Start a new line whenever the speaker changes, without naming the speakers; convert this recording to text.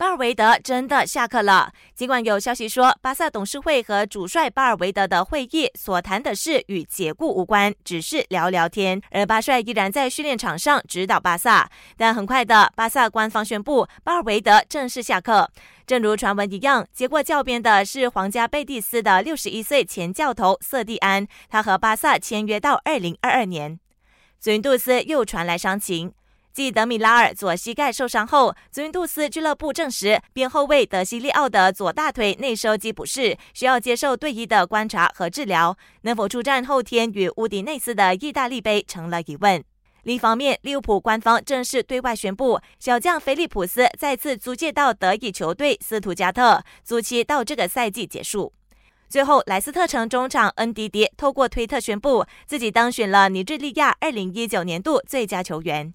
巴尔维德真的下课了。尽管有消息说，巴萨董事会和主帅巴尔维德的会议所谈的事与解雇无关，只是聊聊天。而巴帅依然在训练场上指导巴萨。但很快的，巴萨官方宣布，巴尔维德正式下课。正如传闻一样，接过教鞭的是皇家贝蒂斯的六十一岁前教头瑟蒂安，他和巴萨签约到二零二二年。尊杜斯又传来伤情。继德米拉尔左膝盖受伤后，祖云杜斯俱乐部证实，边后卫德西利奥的左大腿内收肌不适，需要接受队医的观察和治疗。能否出战后天与乌迪内斯的意大利杯成了疑问。另一方面，利物浦官方正式对外宣布，小将菲利普斯再次租借到德乙球队斯图加特，租期到这个赛季结束。最后，莱斯特城中场恩迪迪透过推特宣布，自己当选了尼日利亚二零一九年度最佳球员。